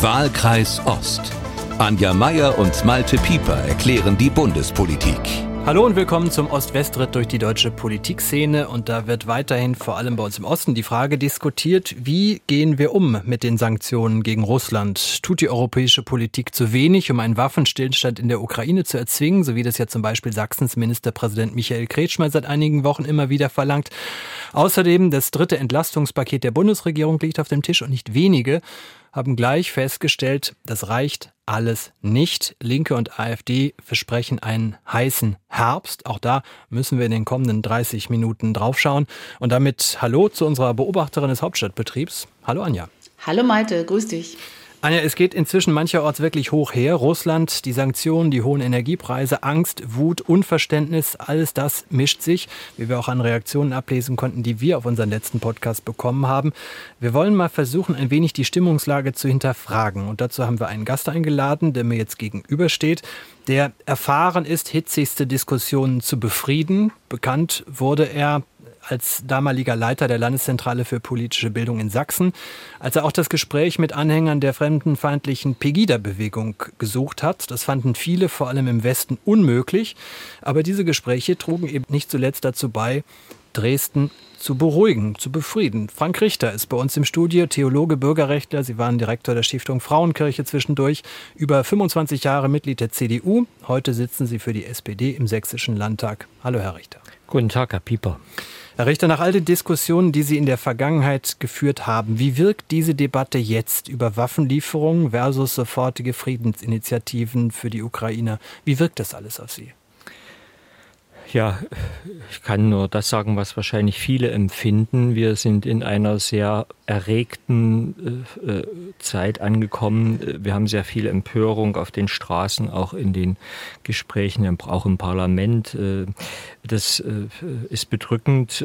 Wahlkreis Ost. Anja Meier und Malte Pieper erklären die Bundespolitik. Hallo und willkommen zum Ost-West-Ritt durch die deutsche Politikszene. Und da wird weiterhin vor allem bei uns im Osten die Frage diskutiert, wie gehen wir um mit den Sanktionen gegen Russland? Tut die europäische Politik zu wenig, um einen Waffenstillstand in der Ukraine zu erzwingen, so wie das ja zum Beispiel Sachsens Ministerpräsident Michael Kretschmer seit einigen Wochen immer wieder verlangt? Außerdem das dritte Entlastungspaket der Bundesregierung liegt auf dem Tisch und nicht wenige haben gleich festgestellt, das reicht alles nicht. Linke und AfD versprechen einen heißen Herbst. Auch da müssen wir in den kommenden 30 Minuten draufschauen. Und damit Hallo zu unserer Beobachterin des Hauptstadtbetriebs. Hallo Anja. Hallo Malte, grüß dich. Anja, es geht inzwischen mancherorts wirklich hoch her. Russland, die Sanktionen, die hohen Energiepreise, Angst, Wut, Unverständnis, alles das mischt sich, wie wir auch an Reaktionen ablesen konnten, die wir auf unseren letzten Podcast bekommen haben. Wir wollen mal versuchen, ein wenig die Stimmungslage zu hinterfragen. Und dazu haben wir einen Gast eingeladen, der mir jetzt gegenübersteht, der erfahren ist, hitzigste Diskussionen zu befrieden. Bekannt wurde er als damaliger Leiter der Landeszentrale für politische Bildung in Sachsen, als er auch das Gespräch mit Anhängern der fremdenfeindlichen Pegida-Bewegung gesucht hat. Das fanden viele, vor allem im Westen, unmöglich. Aber diese Gespräche trugen eben nicht zuletzt dazu bei, Dresden zu beruhigen, zu befrieden. Frank Richter ist bei uns im Studio, Theologe, Bürgerrechtler. Sie waren Direktor der Stiftung Frauenkirche zwischendurch, über 25 Jahre Mitglied der CDU. Heute sitzen Sie für die SPD im Sächsischen Landtag. Hallo, Herr Richter. Guten Tag, Herr Pieper. Herr Richter, nach all den Diskussionen, die Sie in der Vergangenheit geführt haben, wie wirkt diese Debatte jetzt über Waffenlieferungen versus sofortige Friedensinitiativen für die Ukrainer? Wie wirkt das alles auf Sie? Ja, ich kann nur das sagen, was wahrscheinlich viele empfinden. Wir sind in einer sehr erregten äh, äh, Zeit angekommen. Wir haben sehr viel Empörung auf den Straßen, auch in den Gesprächen, auch im Parlament. Äh, das äh, ist bedrückend.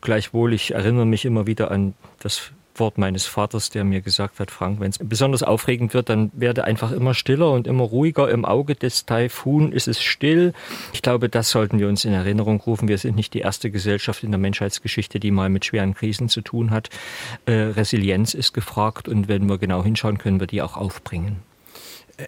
Gleichwohl, ich erinnere mich immer wieder an das Wort meines Vaters, der mir gesagt hat, Frank, wenn es besonders aufregend wird, dann werde einfach immer stiller und immer ruhiger. Im Auge des Taifun ist es still. Ich glaube, das sollten wir uns in Erinnerung rufen. Wir sind nicht die erste Gesellschaft in der Menschheitsgeschichte, die mal mit schweren Krisen zu tun hat. Äh, Resilienz ist gefragt und wenn wir genau hinschauen, können wir die auch aufbringen.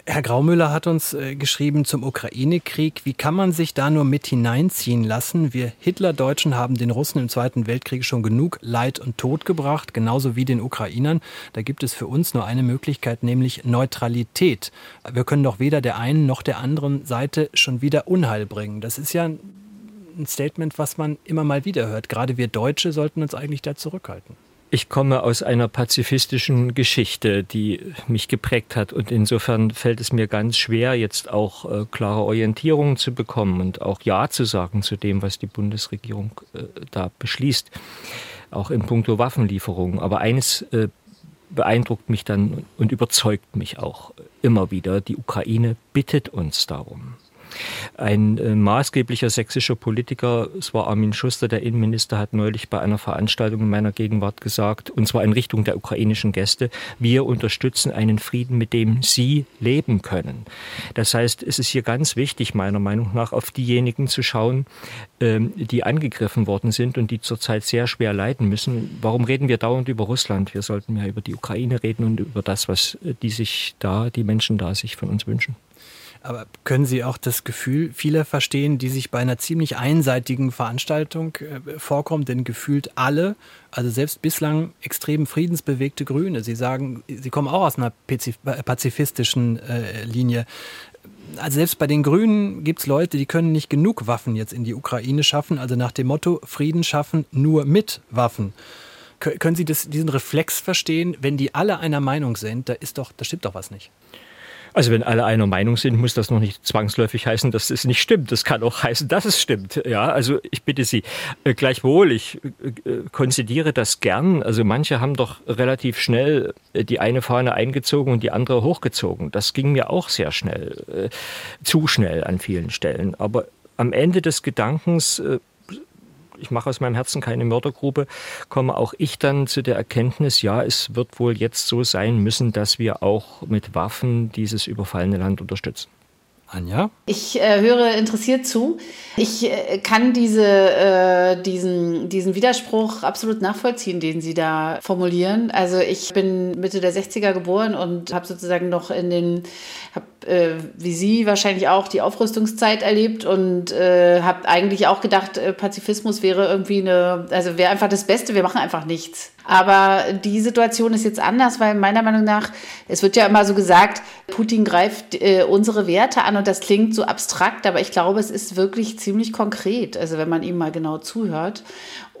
Herr Graumüller hat uns äh, geschrieben zum Ukraine-Krieg. Wie kann man sich da nur mit hineinziehen lassen? Wir Hitler-Deutschen haben den Russen im Zweiten Weltkrieg schon genug Leid und Tod gebracht, genauso wie den Ukrainern. Da gibt es für uns nur eine Möglichkeit, nämlich Neutralität. Wir können doch weder der einen noch der anderen Seite schon wieder Unheil bringen. Das ist ja ein Statement, was man immer mal wieder hört. Gerade wir Deutsche sollten uns eigentlich da zurückhalten. Ich komme aus einer pazifistischen Geschichte, die mich geprägt hat und insofern fällt es mir ganz schwer, jetzt auch äh, klare Orientierungen zu bekommen und auch Ja zu sagen zu dem, was die Bundesregierung äh, da beschließt, auch in puncto Waffenlieferungen. Aber eines äh, beeindruckt mich dann und überzeugt mich auch immer wieder. Die Ukraine bittet uns darum. Ein äh, maßgeblicher sächsischer Politiker, es war Armin Schuster, der Innenminister, hat neulich bei einer Veranstaltung in meiner Gegenwart gesagt, und zwar in Richtung der ukrainischen Gäste, wir unterstützen einen Frieden, mit dem sie leben können. Das heißt, es ist hier ganz wichtig, meiner Meinung nach, auf diejenigen zu schauen, ähm, die angegriffen worden sind und die zurzeit sehr schwer leiden müssen. Warum reden wir dauernd über Russland? Wir sollten ja über die Ukraine reden und über das, was äh, die sich da, die Menschen da sich von uns wünschen. Aber können Sie auch das Gefühl vieler verstehen, die sich bei einer ziemlich einseitigen Veranstaltung äh, vorkommen, denn gefühlt alle, also selbst bislang extrem friedensbewegte Grüne, Sie sagen, Sie kommen auch aus einer pazifistischen äh, Linie. Also selbst bei den Grünen gibt es Leute, die können nicht genug Waffen jetzt in die Ukraine schaffen, also nach dem Motto Frieden schaffen nur mit Waffen. Können Sie das, diesen Reflex verstehen, wenn die alle einer Meinung sind, da ist doch, da stimmt doch was nicht. Also wenn alle einer Meinung sind, muss das noch nicht zwangsläufig heißen, dass es nicht stimmt. Das kann auch heißen, dass es stimmt. Ja, also ich bitte Sie, äh, gleichwohl, ich äh, konzidiere das gern. Also manche haben doch relativ schnell äh, die eine Fahne eingezogen und die andere hochgezogen. Das ging mir auch sehr schnell, zu schnell an vielen Stellen. Aber am Ende des Gedankens ich mache aus meinem Herzen keine Mördergrube, komme auch ich dann zu der Erkenntnis, ja, es wird wohl jetzt so sein müssen, dass wir auch mit Waffen dieses überfallene Land unterstützen. Anja? Ich äh, höre interessiert zu. Ich äh, kann diese, äh, diesen, diesen Widerspruch absolut nachvollziehen, den Sie da formulieren. Also ich bin Mitte der 60er geboren und habe sozusagen noch in den, habe äh, wie Sie wahrscheinlich auch die Aufrüstungszeit erlebt und äh, habe eigentlich auch gedacht, äh, Pazifismus wäre irgendwie eine, also wäre einfach das Beste, wir machen einfach nichts. Aber die Situation ist jetzt anders, weil meiner Meinung nach, es wird ja immer so gesagt, Putin greift unsere Werte an und das klingt so abstrakt, aber ich glaube, es ist wirklich ziemlich konkret, also wenn man ihm mal genau zuhört.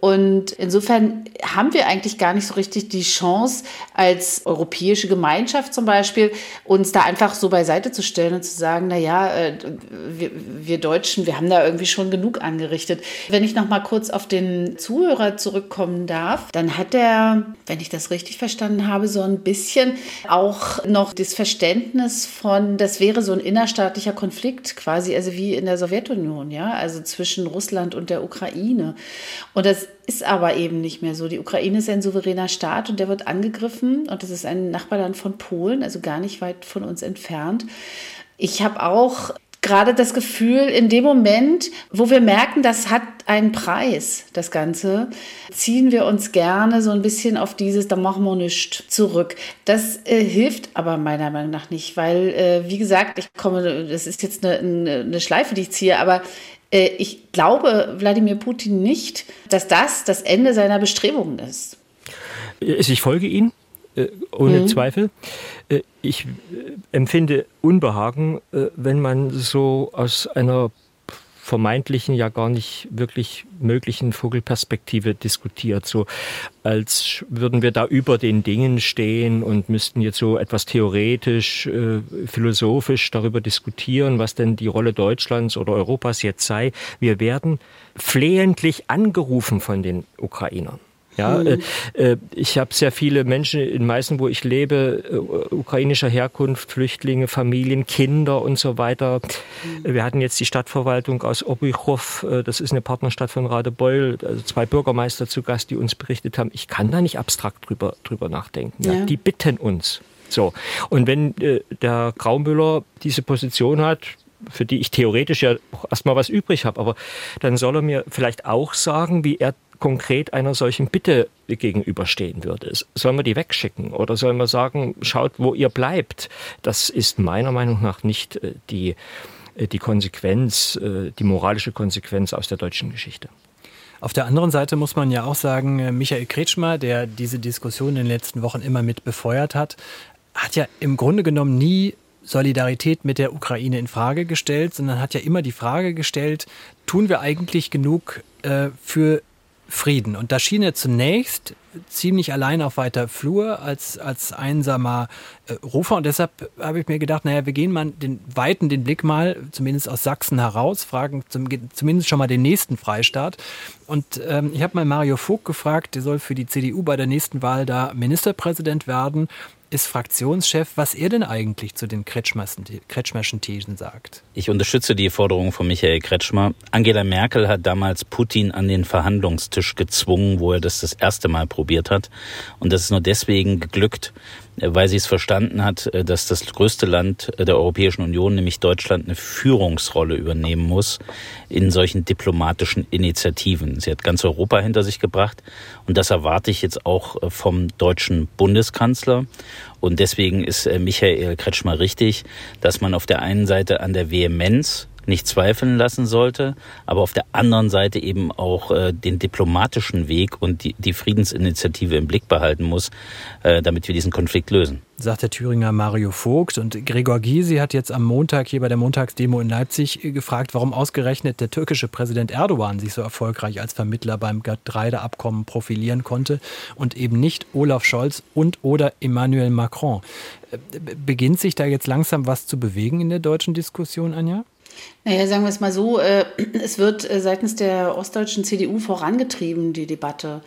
Und insofern haben wir eigentlich gar nicht so richtig die Chance, als europäische Gemeinschaft zum Beispiel, uns da einfach so beiseite zu stellen und zu sagen, na ja, äh, wir, wir Deutschen, wir haben da irgendwie schon genug angerichtet. Wenn ich noch mal kurz auf den Zuhörer zurückkommen darf, dann hat er, wenn ich das richtig verstanden habe, so ein bisschen auch noch das Verständnis von, das wäre so ein innerstaatlicher Konflikt quasi, also wie in der Sowjetunion, ja, also zwischen Russland und der Ukraine. Und das ist aber eben nicht mehr so. Die Ukraine ist ein souveräner Staat und der wird angegriffen und das ist ein Nachbarland von Polen, also gar nicht weit von uns entfernt. Ich habe auch gerade das Gefühl, in dem Moment, wo wir merken, das hat einen Preis, das Ganze, ziehen wir uns gerne so ein bisschen auf dieses, da machen wir nichts zurück. Das äh, hilft aber meiner Meinung nach nicht, weil, äh, wie gesagt, ich komme, das ist jetzt eine, eine Schleife, die ich ziehe, aber ich glaube Wladimir Putin nicht, dass das das Ende seiner Bestrebungen ist. Ich folge Ihnen, äh, ohne mhm. Zweifel. Äh, ich empfinde Unbehagen, wenn man so aus einer vermeintlichen, ja gar nicht wirklich möglichen Vogelperspektive diskutiert. So als würden wir da über den Dingen stehen und müssten jetzt so etwas theoretisch, äh, philosophisch darüber diskutieren, was denn die Rolle Deutschlands oder Europas jetzt sei. Wir werden flehentlich angerufen von den Ukrainern. Ja, mhm. äh, ich habe sehr viele Menschen in Meißen, wo ich lebe, äh, ukrainischer Herkunft, Flüchtlinge, Familien, Kinder und so weiter. Mhm. Wir hatten jetzt die Stadtverwaltung aus Obychow, äh, das ist eine Partnerstadt von Radebeul, also zwei Bürgermeister zu Gast, die uns berichtet haben, ich kann da nicht abstrakt drüber, drüber nachdenken. Ja. Ja. Die bitten uns. So. Und wenn äh, der Graumüller diese Position hat, für die ich theoretisch ja auch erstmal was übrig habe, aber dann soll er mir vielleicht auch sagen, wie er konkret einer solchen Bitte gegenüberstehen würde. Sollen wir die wegschicken oder sollen wir sagen, schaut, wo ihr bleibt? Das ist meiner Meinung nach nicht äh, die, äh, die Konsequenz, äh, die moralische Konsequenz aus der deutschen Geschichte. Auf der anderen Seite muss man ja auch sagen, Michael Kretschmer, der diese Diskussion in den letzten Wochen immer mit befeuert hat, hat ja im Grunde genommen nie Solidarität mit der Ukraine in Frage gestellt, sondern hat ja immer die Frage gestellt, tun wir eigentlich genug äh, für Frieden. Und da schien er zunächst ziemlich allein auf weiter Flur als, als einsamer äh, Rufer. Und deshalb habe ich mir gedacht, naja, wir gehen mal den weiten den Blick mal, zumindest aus Sachsen heraus, fragen zum, zumindest schon mal den nächsten Freistaat. Und ähm, ich habe mal Mario Vogt gefragt, der soll für die CDU bei der nächsten Wahl da Ministerpräsident werden ist Fraktionschef, was er denn eigentlich zu den Kretschmerschen Thesen sagt. Ich unterstütze die Forderung von Michael Kretschmer. Angela Merkel hat damals Putin an den Verhandlungstisch gezwungen, wo er das das erste Mal probiert hat. Und das ist nur deswegen geglückt, weil sie es verstanden hat, äh, dass das größte Land äh, der Europäischen Union, nämlich Deutschland, eine Führungsrolle übernehmen muss in solchen diplomatischen Initiativen. Sie hat ganz Europa hinter sich gebracht und das erwarte ich jetzt auch äh, vom deutschen Bundeskanzler. Und deswegen ist Michael Kretschmer richtig, dass man auf der einen Seite an der Vehemenz nicht zweifeln lassen sollte, aber auf der anderen Seite eben auch äh, den diplomatischen Weg und die, die Friedensinitiative im Blick behalten muss, äh, damit wir diesen Konflikt lösen. Sagt der Thüringer Mario Vogt. Und Gregor Gysi hat jetzt am Montag hier bei der Montagsdemo in Leipzig äh, gefragt, warum ausgerechnet der türkische Präsident Erdogan sich so erfolgreich als Vermittler beim Getreideabkommen profilieren konnte und eben nicht Olaf Scholz und oder Emmanuel Macron. Äh, beginnt sich da jetzt langsam was zu bewegen in der deutschen Diskussion, Anja? Naja, sagen wir es mal so, äh, es wird äh, seitens der ostdeutschen CDU vorangetrieben, die Debatte.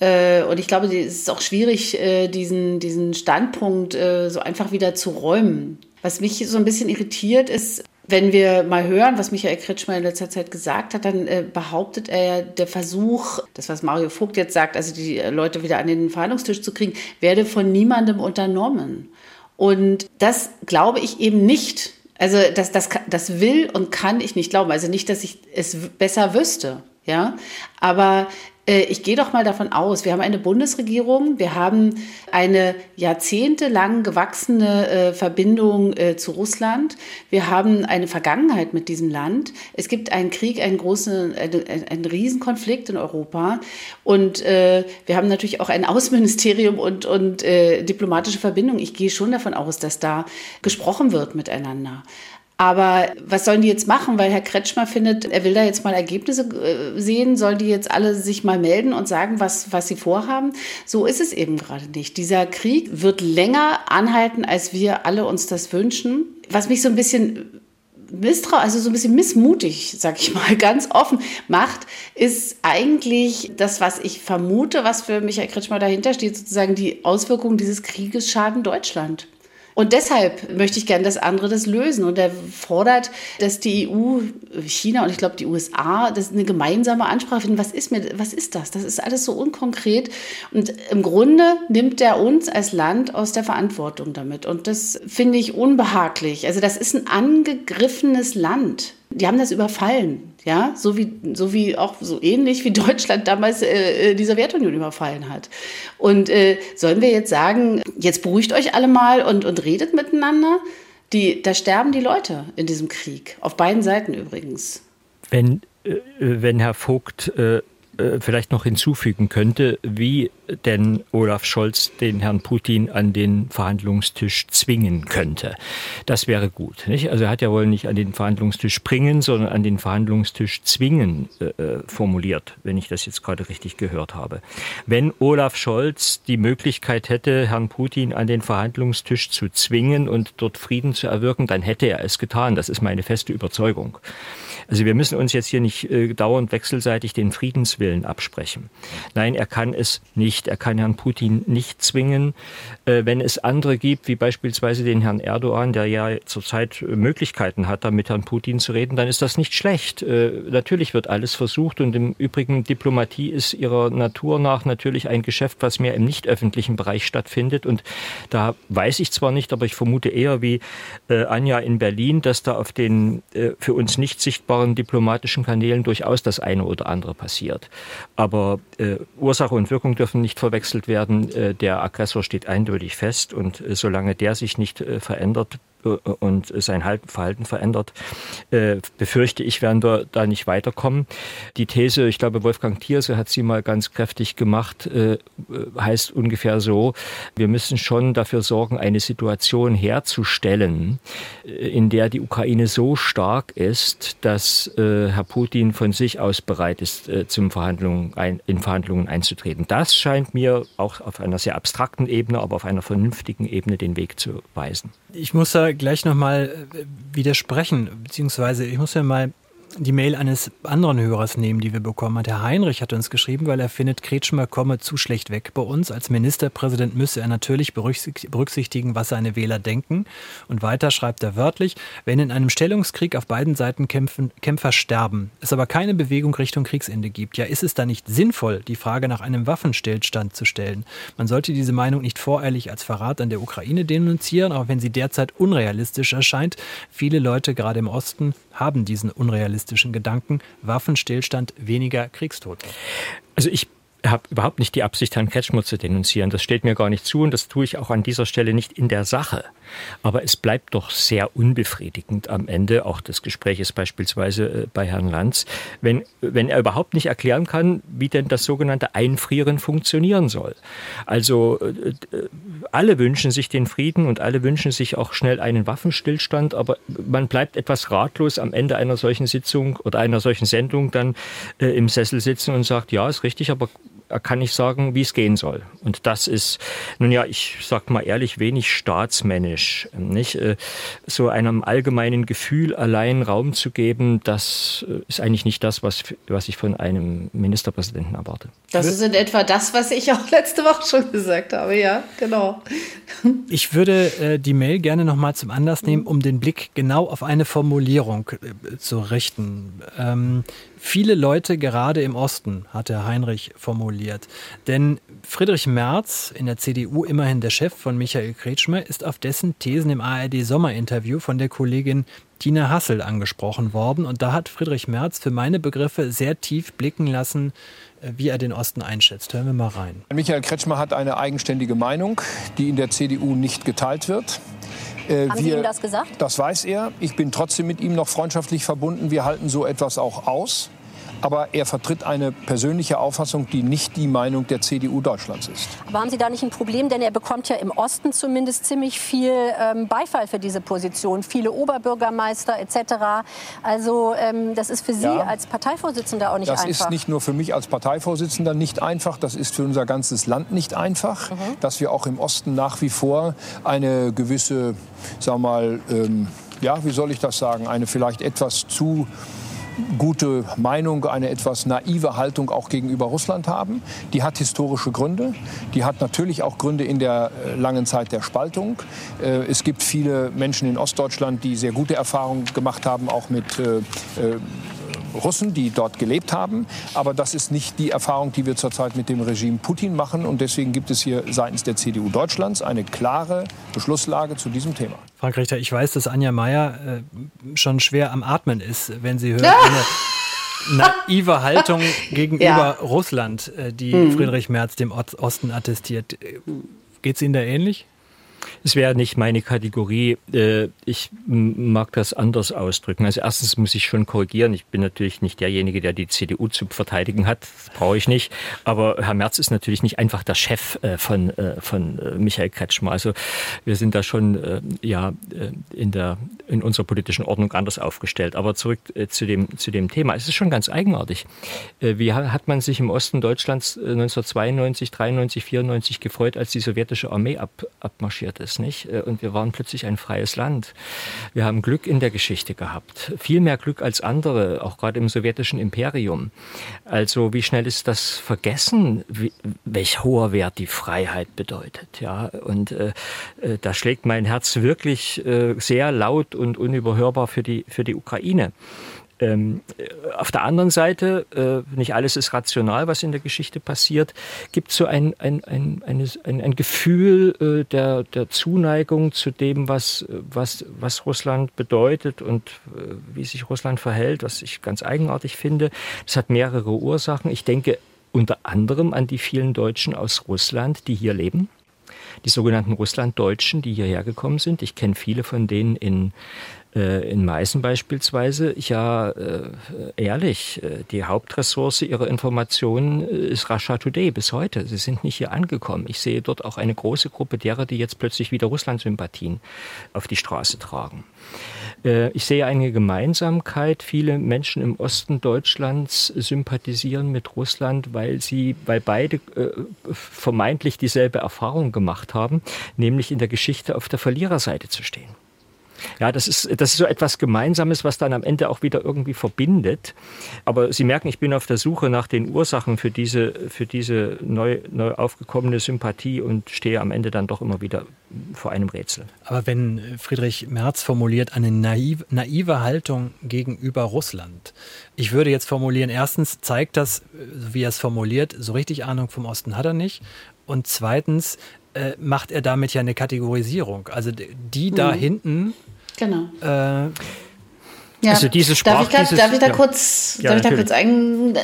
Äh, und ich glaube, es ist auch schwierig, äh, diesen, diesen Standpunkt äh, so einfach wieder zu räumen. Was mich so ein bisschen irritiert ist, wenn wir mal hören, was Michael Kretschmer in letzter Zeit gesagt hat, dann äh, behauptet er, der Versuch, das was Mario Vogt jetzt sagt, also die Leute wieder an den Verhandlungstisch zu kriegen, werde von niemandem unternommen. Und das glaube ich eben nicht. Also das, das, das will und kann ich nicht glauben. Also nicht, dass ich es besser wüsste, ja. Aber ich gehe doch mal davon aus, wir haben eine Bundesregierung, wir haben eine jahrzehntelang gewachsene äh, Verbindung äh, zu Russland, wir haben eine Vergangenheit mit diesem Land. Es gibt einen Krieg, einen großen, einen, Riesenkonflikt in Europa und wir haben natürlich auch ein Außenministerium und, und diplomatische Verbindungen. Ich gehe schon davon aus, dass da gesprochen wird miteinander. Aber was sollen die jetzt machen? Weil Herr Kretschmer findet, er will da jetzt mal Ergebnisse äh, sehen. Sollen die jetzt alle sich mal melden und sagen, was, was sie vorhaben? So ist es eben gerade nicht. Dieser Krieg wird länger anhalten, als wir alle uns das wünschen. Was mich so ein bisschen misstrau, also so ein bisschen missmutig, sag ich mal, ganz offen macht, ist eigentlich das, was ich vermute, was für Michael Kretschmer dahinter steht, sozusagen die Auswirkungen dieses Krieges schaden Deutschland. Und deshalb möchte ich gerne, dass andere das lösen. Und er fordert, dass die EU, China und ich glaube die USA, das eine gemeinsame Ansprache finden. Was ist mir, was ist das? Das ist alles so unkonkret. Und im Grunde nimmt er uns als Land aus der Verantwortung damit. Und das finde ich unbehaglich. Also das ist ein angegriffenes Land. Die haben das überfallen. Ja, so wie, so wie auch so ähnlich wie Deutschland damals äh, äh, die Sowjetunion überfallen hat. Und äh, sollen wir jetzt sagen, jetzt beruhigt euch alle mal und, und redet miteinander? Die, da sterben die Leute in diesem Krieg, auf beiden Seiten übrigens. Wenn, äh, wenn Herr Vogt äh, vielleicht noch hinzufügen könnte, wie denn Olaf Scholz den Herrn Putin an den Verhandlungstisch zwingen könnte. Das wäre gut. Nicht? Also er hat ja wohl nicht an den Verhandlungstisch bringen, sondern an den Verhandlungstisch zwingen äh, äh, formuliert, wenn ich das jetzt gerade richtig gehört habe. Wenn Olaf Scholz die Möglichkeit hätte, Herrn Putin an den Verhandlungstisch zu zwingen und dort Frieden zu erwirken, dann hätte er es getan. Das ist meine feste Überzeugung. Also wir müssen uns jetzt hier nicht äh, dauernd wechselseitig den Friedenswillen absprechen. Nein, er kann es nicht. Er kann Herrn Putin nicht zwingen. Äh, wenn es andere gibt, wie beispielsweise den Herrn Erdogan, der ja zurzeit Möglichkeiten hat, da mit Herrn Putin zu reden, dann ist das nicht schlecht. Äh, natürlich wird alles versucht und im Übrigen Diplomatie ist ihrer Natur nach natürlich ein Geschäft, was mehr im nicht öffentlichen Bereich stattfindet. Und da weiß ich zwar nicht, aber ich vermute eher wie äh, Anja in Berlin, dass da auf den äh, für uns nicht sichtbaren verfügbaren diplomatischen Kanälen durchaus das eine oder andere passiert. Aber äh, Ursache und Wirkung dürfen nicht verwechselt werden. Äh, der Aggressor steht eindeutig fest und äh, solange der sich nicht äh, verändert, und sein Verhalten verändert, äh, befürchte ich, werden wir da nicht weiterkommen. Die These, ich glaube, Wolfgang Thierse hat sie mal ganz kräftig gemacht, äh, heißt ungefähr so, wir müssen schon dafür sorgen, eine Situation herzustellen, äh, in der die Ukraine so stark ist, dass Herr Putin von sich aus bereit ist, zum Verhandlungen in Verhandlungen einzutreten. Das scheint mir auch auf einer sehr abstrakten Ebene, aber auf einer vernünftigen Ebene den Weg zu weisen. Ich muss da gleich nochmal äh, widersprechen, beziehungsweise ich muss ja mal die Mail eines anderen Hörers nehmen, die wir bekommen hat. Herr Heinrich hat uns geschrieben, weil er findet, Kretschmer komme zu schlecht weg bei uns. Als Ministerpräsident müsse er natürlich berücksichtigen, was seine Wähler denken. Und weiter schreibt er wörtlich, wenn in einem Stellungskrieg auf beiden Seiten kämpfen, Kämpfer sterben, es aber keine Bewegung Richtung Kriegsende gibt, ja ist es dann nicht sinnvoll, die Frage nach einem Waffenstillstand zu stellen? Man sollte diese Meinung nicht voreilig als Verrat an der Ukraine denunzieren, auch wenn sie derzeit unrealistisch erscheint. Viele Leute, gerade im Osten, haben diesen unrealistischen Gedanken, Waffenstillstand, weniger Kriegstote. Also ich habe überhaupt nicht die Absicht, Herrn Kretschmer zu denunzieren. Das steht mir gar nicht zu und das tue ich auch an dieser Stelle nicht in der Sache. Aber es bleibt doch sehr unbefriedigend am Ende, auch des Gespräches beispielsweise äh, bei Herrn Lanz, wenn, wenn er überhaupt nicht erklären kann, wie denn das sogenannte Einfrieren funktionieren soll. Also äh, äh, alle wünschen sich den Frieden und alle wünschen sich auch schnell einen Waffenstillstand, aber man bleibt etwas ratlos am Ende einer solchen Sitzung oder einer solchen Sendung dann äh, im Sessel sitzen und sagt, ja, ist richtig, aber er kann nicht sagen, wie es gehen soll. Und das ist, nun ja, ich sag mal ehrlich, wenig staatsmännisch. Nicht? Äh, so einem allgemeinen Gefühl allein Raum zu geben, das äh, ist eigentlich nicht das, was, was ich von einem Ministerpräsidenten erwarte. Das ist in etwa das, was ich auch letzte Woche schon gesagt habe, ja, genau. Ich würde äh, die Mail gerne nochmal zum Anlass nehmen, um den Blick genau auf eine Formulierung zu richten. Ähm, viele Leute, gerade im Osten, hat Herr Heinrich formuliert, formuliert. Denn Friedrich Merz, in der CDU immerhin der Chef von Michael Kretschmer, ist auf dessen Thesen im ARD-Sommerinterview von der Kollegin Tina Hassel angesprochen worden. Und da hat Friedrich Merz für meine Begriffe sehr tief blicken lassen, äh, wie er den Osten einschätzt. Hören wir mal rein. Michael Kretschmer hat eine eigenständige Meinung, die in der CDU nicht geteilt wird. Äh, Haben wir, Sie ihm das gesagt? Das weiß er. Ich bin trotzdem mit ihm noch freundschaftlich verbunden. Wir halten so etwas auch aus aber er vertritt eine persönliche Auffassung, die nicht die Meinung der CDU Deutschlands ist. Aber haben Sie da nicht ein Problem? Denn er bekommt ja im Osten zumindest ziemlich viel ähm, Beifall für diese Position. Viele Oberbürgermeister etc. Also ähm, das ist für Sie ja, als Parteivorsitzender auch nicht das einfach. Das ist nicht nur für mich als Parteivorsitzender nicht einfach, das ist für unser ganzes Land nicht einfach, mhm. dass wir auch im Osten nach wie vor eine gewisse, sag mal, ähm, ja, wie soll ich das sagen, eine vielleicht etwas zu gute Meinung, eine etwas naive Haltung auch gegenüber Russland haben. Die hat historische Gründe. Die hat natürlich auch Gründe in der äh, langen Zeit der Spaltung. Äh, es gibt viele Menschen in Ostdeutschland, die sehr gute Erfahrungen gemacht haben, auch mit äh, Russen, die dort gelebt haben. Aber das ist nicht die Erfahrung, die wir zurzeit mit dem Regime Putin machen. Und deswegen gibt es hier seitens der CDU Deutschlands eine klare Beschlusslage zu diesem Thema. Frank Richter, ich weiß, dass Anja Meier äh, schon schwer am Atmen ist, wenn sie hört, ja. eine naive Haltung gegenüber ja. Russland, äh, die hm. Friedrich Merz dem Osten attestiert. Geht es Ihnen da ähnlich? Es wäre nicht meine Kategorie. Äh, ich mag das anders ausdrücken. Also erstens muss ich schon korrigieren. Ich bin natürlich nicht derjenige, der die CDU zu verteidigen hat. Das brauche ich nicht. Aber Herr Merz ist natürlich nicht einfach der Chef äh, von, äh, von Michael Kretschmer. Also wir sind da schon ja in der in unserer politischen Ordnung anders aufgestellt. Aber zurück zu dem zu dem Thema. Es ist schon ganz eigenartig. Wie hat man sich im Osten Deutschlands 1992, 93, 94 gefreut, als die sowjetische Armee ab, abmarschiert ist? Nicht? Äh, und wir waren plötzlich ein freies Land. Wir haben Glück in der Geschichte gehabt. Viel mehr Glück als andere, auch gerade im sowjetischen Imperium. Also wie schnell ist das vergessen, wie, welch hoher Wert die Freiheit bedeutet, ja? Und äh, äh da schlägt mein Herz wirklich äh, sehr laut und unüberhörbar für die, für die Ukraine. Ähm, auf der anderen Seite, äh, nicht alles ist rational, was in der Geschichte passiert, gibt so ein, ein, ein, ein, ein Gefühl äh, der, der Zuneigung zu dem, was, was, was Russland bedeutet und äh, wie sich Russland verhält, was ich ganz eigenartig finde. Das hat mehrere Ursachen. Ich denke unter anderem an die vielen Deutschen aus Russland, die hier leben die sogenannten Russlanddeutschen, die hierher gekommen sind. Ich kenne viele von denen in in Meißen beispielsweise, ja, äh, ehrlich, äh, die Hauptressource ihrer Informationen ist Russia Today bis heute. Sie sind nicht hier angekommen. Ich sehe dort auch eine große Gruppe derer, die jetzt plötzlich wieder Russland-Sympathien auf die Straße tragen. Ich sehe eine Gemeinsamkeit. Viele Menschen im Osten Deutschlands sympathisieren mit Russland, weil sie, weil beide vermeintlich dieselbe Erfahrung gemacht haben, nämlich in der Geschichte auf der Verliererseite zu stehen. Ja, das ist, das ist so etwas Gemeinsames, was dann am Ende auch wieder irgendwie verbindet. Aber Sie merken, ich bin auf der Suche nach den Ursachen für diese, für diese neu, neu aufgekommene Sympathie und stehe am Ende dann doch immer wieder vor einem Rätsel. Aber wenn Friedrich Merz formuliert eine naive, naive Haltung gegenüber Russland, ich würde jetzt formulieren, erstens zeigt das, wie er es formuliert, so richtig Ahnung vom Osten hat er nicht. Und zweitens äh, macht er damit ja eine Kategorisierung. Also die da mhm. hinten. Genau. Äh, ja. Also diese Sprach, darf, ich da, dieses, darf ich da ja. kurz, ja, darf ich da kurz ein,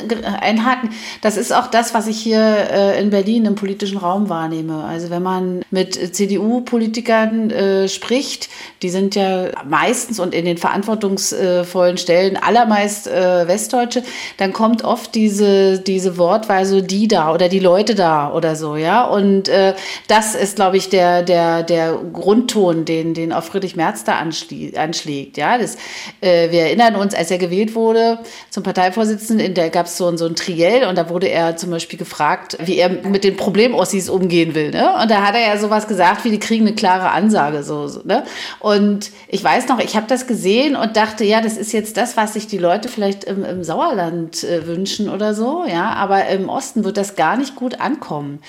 einhaken? Das ist auch das, was ich hier äh, in Berlin im politischen Raum wahrnehme. Also wenn man mit CDU-Politikern äh, spricht, die sind ja meistens und in den verantwortungsvollen Stellen allermeist äh, Westdeutsche, dann kommt oft diese, diese Wortweise die da oder die Leute da oder so, ja. Und äh, das ist, glaube ich, der, der, der Grundton, den, den auch Friedrich Merz da anschlägt, ja. Das, äh, wir erinnern uns, als er gewählt wurde zum Parteivorsitzenden, da gab es so, so ein Triell und da wurde er zum Beispiel gefragt, wie er mit den Problemossis umgehen will. Ne? Und da hat er ja sowas gesagt, wie die kriegen eine klare Ansage. So, so ne? Und ich weiß noch, ich habe das gesehen und dachte, ja, das ist jetzt das, was sich die Leute vielleicht im, im Sauerland äh, wünschen oder so. Ja, aber im Osten wird das gar nicht gut ankommen.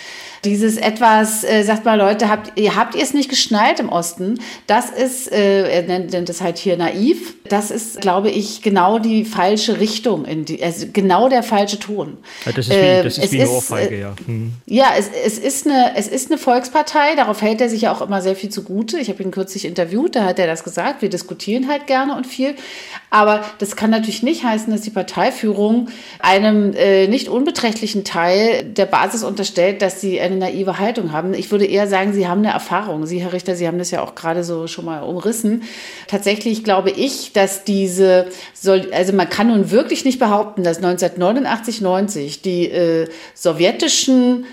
Dieses etwas, äh, sagt mal, Leute, habt ihr es nicht geschnallt im Osten? Das ist, äh, er nennt das halt hier naiv. Das ist ist, glaube ich, genau die falsche Richtung, in die, also genau der falsche Ton. Ja, das ist wie, ähm, das ist wie eine Ohrfeige, ja. Hm. Ja, es, es, ist eine, es ist eine Volkspartei, darauf hält er sich ja auch immer sehr viel zugute. Ich habe ihn kürzlich interviewt, da hat er das gesagt, wir diskutieren halt gerne und viel. Aber das kann natürlich nicht heißen, dass die Parteiführung einem äh, nicht unbeträchtlichen Teil der Basis unterstellt, dass sie eine naive Haltung haben. Ich würde eher sagen, sie haben eine Erfahrung. Sie, Herr Richter, Sie haben das ja auch gerade so schon mal umrissen. Tatsächlich glaube ich, dass diese, also man kann nun wirklich nicht behaupten, dass 1989, 90 die äh, sowjetischen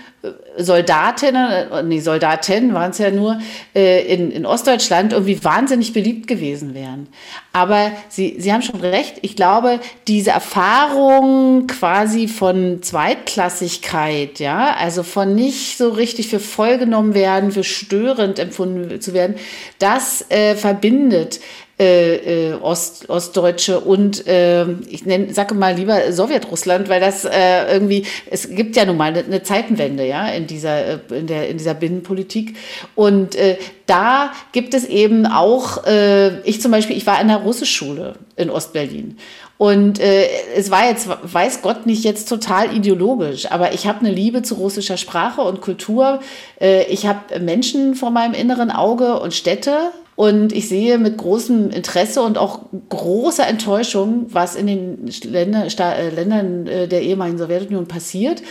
Soldatinnen, äh, nee, Soldaten waren es ja nur, äh, in, in Ostdeutschland irgendwie wahnsinnig beliebt gewesen wären. Aber Sie, Sie haben schon recht, ich glaube, diese Erfahrung quasi von Zweitklassigkeit, ja, also von nicht so richtig für voll genommen werden, für störend empfunden zu werden, das äh, verbindet äh, äh, Ost, Ostdeutsche und äh, ich nenne, sage mal lieber Sowjetrussland, weil das äh, irgendwie, es gibt ja nun mal eine, Zeitenwende, ja, in dieser, äh, in der, in dieser Binnenpolitik. Und äh, da gibt es eben auch, äh, ich zum Beispiel, ich war in der Russischschule in Ostberlin. Und äh, es war jetzt, weiß Gott, nicht jetzt total ideologisch, aber ich habe eine Liebe zu russischer Sprache und Kultur. Äh, ich habe Menschen vor meinem inneren Auge und Städte und ich sehe mit großem Interesse und auch großer Enttäuschung, was in den Länder, äh, Ländern äh, der ehemaligen Sowjetunion passiert.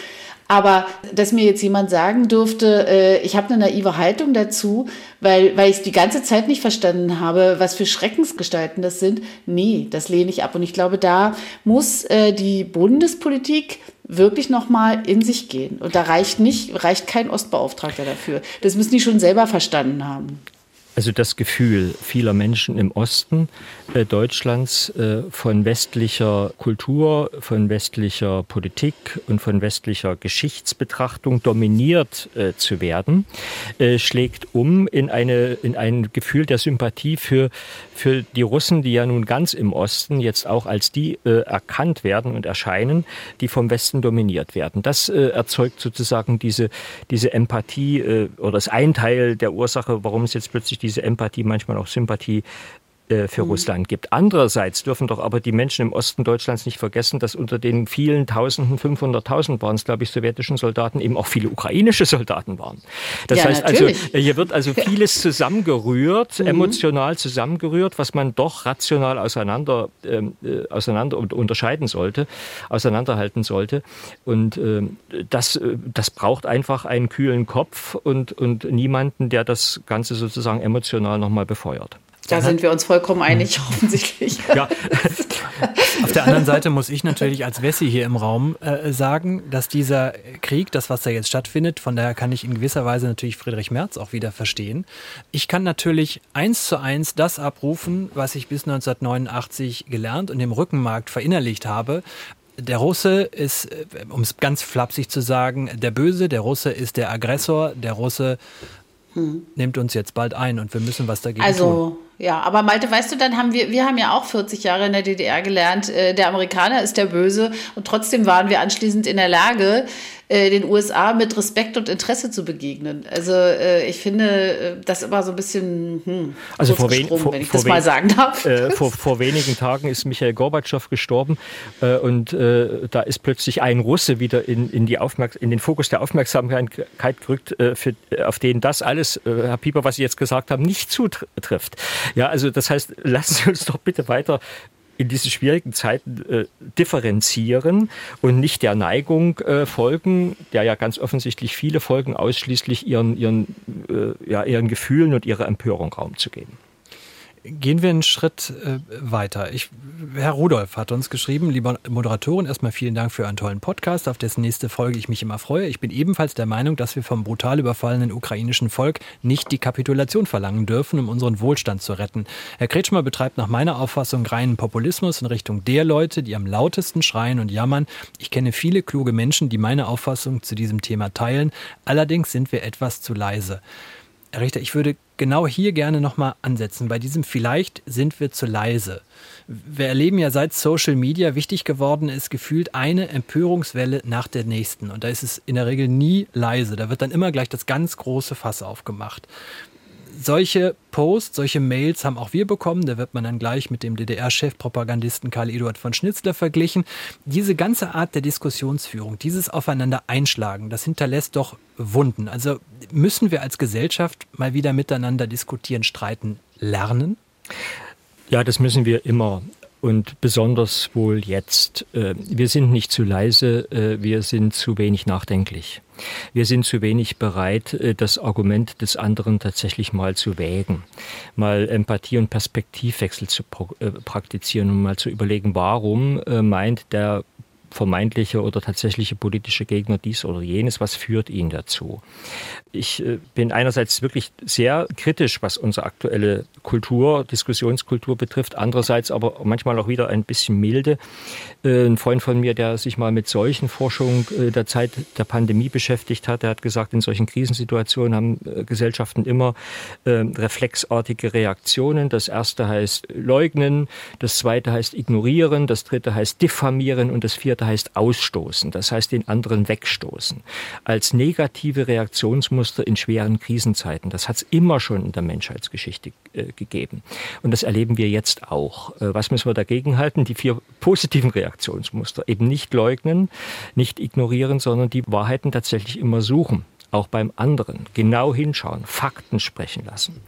Aber dass mir jetzt jemand sagen dürfte, äh, ich habe eine naive Haltung dazu, weil, weil ich es die ganze Zeit nicht verstanden habe, was für Schreckensgestalten das sind, nee, das lehne ich ab. Und ich glaube, da muss die Bundespolitik wirklich nochmal in sich gehen. Und da reicht nicht, reicht kein Ostbeauftragter dafür. Das müssen die schon selber verstanden haben. Also das Gefühl vieler Menschen im Osten äh, Deutschlands äh, von westlicher Kultur, von westlicher Politik und von westlicher Geschichtsbetrachtung dominiert äh, zu werden, äh, schlägt um in, eine, in ein Gefühl der Sympathie für, für die Russen, die ja nun ganz im Osten jetzt auch als die äh, erkannt werden und erscheinen, die vom Westen dominiert werden. Das äh, erzeugt sozusagen diese, diese Empathie oder ist ein Teil der Ursache, warum es jetzt plötzlich diese Empathie, manchmal auch Sympathie äh, für mhm. Russland gibt. Andererseits dürfen doch aber die Menschen im Osten Deutschlands nicht vergessen, dass unter den vielen Tausenden, 500.000 waren es, glaube ich, sowjetischen Soldaten eben auch viele ukrainische Soldaten waren. Das ja, heißt also, natürlich. also, hier wird also vieles zusammengerührt, mhm. emotional zusammengerührt, was man doch rational auseinander, ähm, äh, auseinander unterscheiden sollte, auseinanderhalten sollte. Und äh, das, das braucht einfach einen kühlen Kopf und, und niemanden, der das Ganze sozusagen emotional nochmal befeuert. Da sind wir uns vollkommen einig, offensichtlich. Ja. Auf der anderen Seite muss ich natürlich als Wessi hier im Raum äh, sagen, dass dieser Krieg, das, was da jetzt stattfindet, von daher kann ich in gewisser Weise natürlich Friedrich Merz auch wieder verstehen. Ich kann natürlich eins zu eins das abrufen, was ich bis 1989 gelernt und im Rückenmarkt verinnerlicht habe, der Russe ist, äh, um es ganz flapsig zu sagen, der Böse, der Russe ist der Aggressor, der Russe hm. nimmt uns jetzt bald ein und wir müssen was dagegen also, tun. Also ja, aber Malte, weißt du, dann haben wir, wir haben ja auch 40 Jahre in der DDR gelernt, äh, der Amerikaner ist der Böse und trotzdem waren wir anschließend in der Lage, äh, den USA mit Respekt und Interesse zu begegnen. Also äh, ich finde äh, das immer so ein bisschen hm, also vor, wen, vor, wenn ich das mal sagen darf. Äh, vor, vor, wenigen Tagen ist Michael Gorbatschow gestorben äh, und da ist plötzlich ein Russe wieder in, in, die Aufmerks in den Fokus der Aufmerksamkeit gerückt, für, auf den das alles, Herr Pieper, was Sie jetzt gesagt haben, nicht zutrifft. Ja, also das heißt, lassen Sie uns doch bitte weiter in diesen schwierigen Zeiten äh, differenzieren und nicht der Neigung äh, folgen, der ja ganz offensichtlich viele folgen, ausschließlich ihren, ihren, äh, ja, ihren Gefühlen und ihrer Empörung Raum zu geben. Gehen wir einen Schritt äh, weiter. Ich, Herr Rudolf hat uns geschrieben, liebe Moderatorin, erstmal vielen Dank für einen tollen Podcast, auf dessen nächste Folge ich mich immer freue. Ich bin ebenfalls der Meinung, dass wir vom brutal überfallenen ukrainischen Volk nicht die Kapitulation verlangen dürfen, um unseren Wohlstand zu retten. Herr Kretschmer betreibt nach meiner Auffassung reinen Populismus in Richtung der Leute, die am lautesten schreien und jammern. Ich kenne viele kluge Menschen, die meine Auffassung zu diesem Thema teilen. Allerdings sind wir etwas zu leise. Herr Richter, ich würde genau hier gerne nochmal ansetzen. Bei diesem vielleicht sind wir zu leise. Wir erleben ja seit Social Media wichtig geworden ist, gefühlt eine Empörungswelle nach der nächsten. Und da ist es in der Regel nie leise. Da wird dann immer gleich das ganz große Fass aufgemacht. Solche Posts, solche Mails haben auch wir bekommen. Da wird man dann gleich mit dem DDR-Chefpropagandisten Karl Eduard von Schnitzler verglichen. Diese ganze Art der Diskussionsführung, dieses Aufeinander einschlagen, das hinterlässt doch Wunden. Also müssen wir als Gesellschaft mal wieder miteinander diskutieren, streiten, lernen? Ja, das müssen wir immer und besonders wohl jetzt. Äh, wir sind nicht zu leise, äh, wir sind zu wenig nachdenklich. Wir sind zu wenig bereit, äh, das Argument des anderen tatsächlich mal zu wägen, mal Empathie und Perspektivwechsel zu praktizieren und mal zu überlegen, warum meint der vermeintliche oder tatsächliche politische Gegner dies oder jenes, was führt ihn dazu. Ich äh, bin einerseits wirklich sehr kritisch, was unsere aktuelle Kultur, Diskussionskultur betrifft, andererseits aber manchmal auch wieder ein bisschen milde. Äh, ein Freund von mir, der sich mal mit solchen Forschungen äh, der Zeit der Pandemie beschäftigt hat, der hat gesagt, in solchen Krisensituationen haben Gesellschaften immer reflexartige Reaktionen. Das erste heißt leugnen, das zweite heißt ignorieren, das dritte heißt diffamieren und das vierte heißt ausstoßen, das heißt den anderen wegstoßen. Als negative Reaktionsmuster in schweren Krisenzeiten. Das hat es immer schon in der Menschheitsgeschichte äh, gegeben. Und das erleben wir jetzt auch. Äh, was müssen wir dagegen halten? Die vier positiven Reaktionsmuster. Eben nicht leugnen, nicht ignorieren, sondern die Wahrheiten tatsächlich immer suchen auch beim anderen. Genau hinschauen, Fakten sprechen lassen.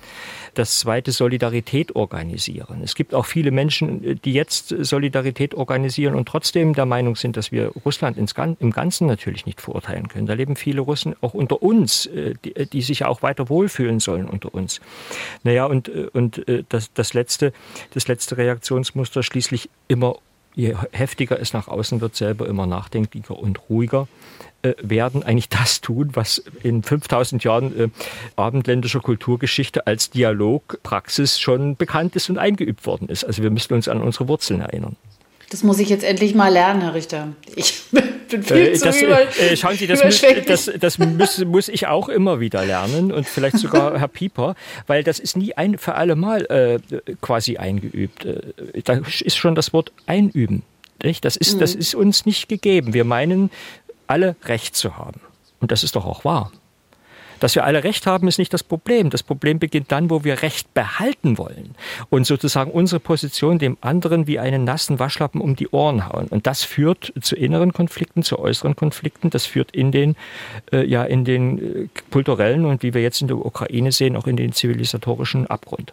Das zweite, Solidarität organisieren. Es gibt auch viele Menschen, die jetzt Solidarität organisieren und trotzdem der Meinung sind, dass wir Russland im Ganzen natürlich nicht verurteilen können. Da leben viele Russen auch unter uns, äh, die, die sich ja auch weiter wohlfühlen sollen unter uns. Naja, und, äh, und äh, das, das, letzte, das letzte Reaktionsmuster schließlich immer je heftiger es nach außen wird, selber immer nachdenklicher und ruhiger äh, werden, eigentlich das tun, was in 5000 Jahren äh, abendländischer Kulturgeschichte als Dialogpraxis schon bekannt ist und eingeübt worden ist. Also wir müssen uns an unsere Wurzeln erinnern. Das muss ich jetzt endlich mal lernen, Herr Richter. Ich bin viel äh, zu das, über, äh, Schauen Sie, das, das, das muss, muss, ich auch immer wieder lernen und vielleicht sogar Herr Pieper, weil das ist nie ein für alle Mal äh, quasi eingeübt. Äh, da ist schon das Wort einüben. Nicht? Das, ist, mhm. das ist uns nicht gegeben. Wir meinen, alle Recht zu haben. Und das ist doch auch wahr. Dass wir alle Recht haben, ist nicht das Problem. Das Problem beginnt dann, wo wir Recht behalten wollen und sozusagen unsere Position dem anderen wie einen nassen Waschlappen um die Ohren hauen. Und das führt zu inneren Konflikten, zu äußeren Konflikten. Das führt in den, äh, ja, in den äh, kulturellen und wie wir jetzt in der Ukraine sehen, auch in den zivilisatorischen Abgrund.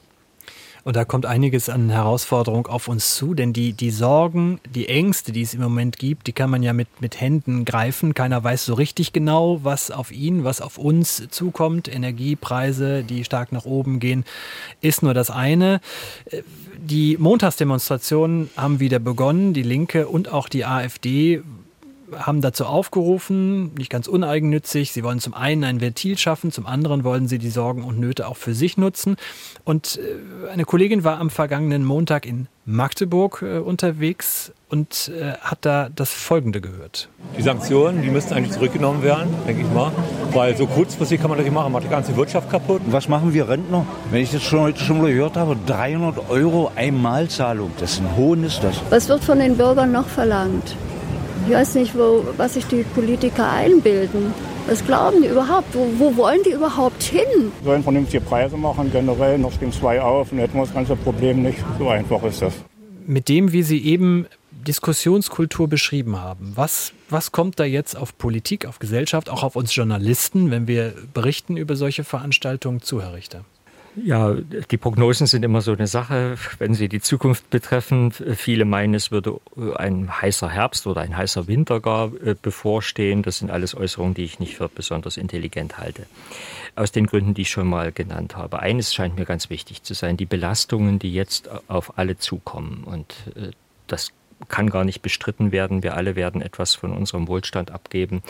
Und da kommt einiges an Herausforderung auf uns zu, denn die, die Sorgen, die Ängste, die es im Moment gibt, die kann man ja mit, mit Händen greifen. Keiner weiß so richtig genau, was auf ihn, was auf uns zukommt. Energiepreise, die stark nach oben gehen, ist nur das eine. Die Montagsdemonstrationen haben wieder begonnen. Die Linke und auch die AfD haben dazu aufgerufen, nicht ganz uneigennützig. Sie wollen zum einen ein Ventil schaffen, zum anderen wollen sie die Sorgen und Nöte auch für sich nutzen. Und äh, eine Kollegin war am vergangenen Montag in Magdeburg äh, unterwegs und äh, hat da das Folgende gehört. Die Sanktionen, die müssten eigentlich zurückgenommen werden, denke ich mal. Weil so kurzfristig kann man das nicht machen, macht die ganze Wirtschaft kaputt. Was machen wir Rentner? Wenn ich das schon heute schon mal gehört habe, 300 Euro Einmalzahlung, das ist ein Hohn ist das. Was wird von den Bürgern noch verlangt? Ich weiß nicht, wo, was sich die Politiker einbilden. Was glauben die überhaupt? Wo, wo wollen die überhaupt hin? Wir sollen vernünftige Preise machen, generell noch Stream 2 auf und dann hätten wir das ganze Problem nicht. So einfach ist das. Mit dem, wie Sie eben Diskussionskultur beschrieben haben, was, was kommt da jetzt auf Politik, auf Gesellschaft, auch auf uns Journalisten, wenn wir berichten über solche Veranstaltungen zu, Herr Richter? Ja, die Prognosen sind immer so eine Sache, wenn sie die Zukunft betreffen. Viele meinen, es würde ein heißer Herbst oder ein heißer Winter gar äh, bevorstehen. Das sind alles Äußerungen, die ich nicht für besonders intelligent halte. Aus den Gründen, die ich schon mal genannt habe. Eines scheint mir ganz wichtig zu sein, die Belastungen, die jetzt auf alle zukommen. Und äh, das kann gar nicht bestritten werden. Wir alle werden etwas von unserem Wohlstand abgeben.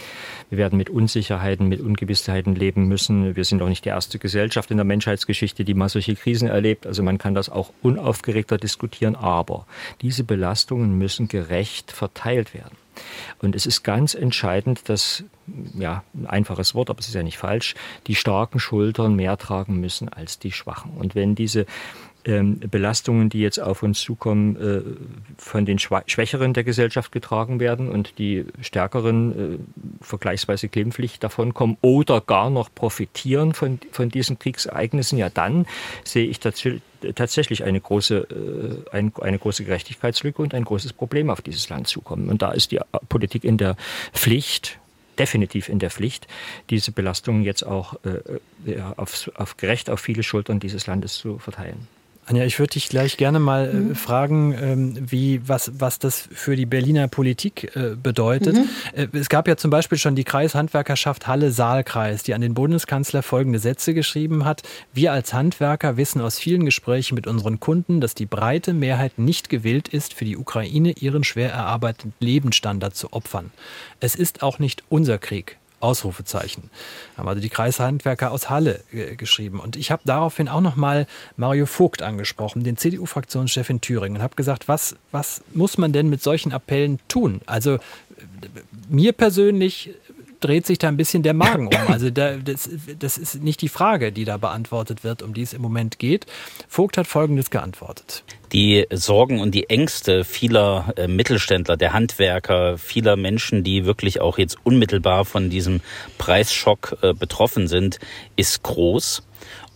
Wir werden mit Unsicherheiten, mit Ungewissheiten leben müssen. Wir sind auch nicht die erste Gesellschaft in der Menschheitsgeschichte, die mal solche Krisen erlebt. Also man kann das auch unaufgeregter diskutieren. Aber diese Belastungen müssen gerecht verteilt werden. Und es ist ganz entscheidend, dass ja, ein einfaches Wort, aber es ist ja nicht falsch, die starken Schultern mehr tragen müssen als die schwachen. Und wenn diese ähm, Belastungen, die jetzt auf uns zukommen, äh, von den Schwächeren der Gesellschaft getragen werden und die Stärkeren äh, vergleichsweise glimpflich davonkommen oder gar noch profitieren von, von diesen Kriegsereignissen, ja dann sehe ich tatsächlich eine große, äh, ein, eine große Gerechtigkeitslücke und ein großes Problem auf dieses Land zukommen. Und da ist die Politik in der Pflicht, definitiv in der Pflicht, diese Belastungen jetzt auch äh, ja, auf, auf gerecht auf viele Schultern dieses Landes zu verteilen. Anja, ich würde dich gleich gerne mal äh, mhm. fragen, ähm, wie, was, was das für die Berliner Politik äh, bedeutet. Mhm. Äh, es gab ja zum Beispiel schon die Kreishandwerkerschaft Halle-Saalkreis, die an den Bundeskanzler folgende Sätze geschrieben hat. Wir als Handwerker wissen aus vielen Gesprächen mit unseren Kunden, dass die breite Mehrheit nicht gewillt ist, für die Ukraine ihren schwer erarbeiteten Lebensstandard zu opfern. Es ist auch nicht unser Krieg. Ausrufezeichen. Haben also die Kreishandwerker aus Halle äh, geschrieben. Und ich habe daraufhin auch nochmal Mario Vogt angesprochen, den CDU-Fraktionschef in Thüringen, und habe gesagt, was, was muss man denn mit solchen Appellen tun? Also mir persönlich dreht sich da ein bisschen der Magen um. Also da, das, das ist nicht die Frage, die da beantwortet wird, um die es im Moment geht. Vogt hat Folgendes geantwortet. Die Sorgen und die Ängste vieler äh, Mittelständler, der Handwerker, vieler Menschen, die wirklich auch jetzt unmittelbar von diesem Preisschock äh, betroffen sind, ist groß.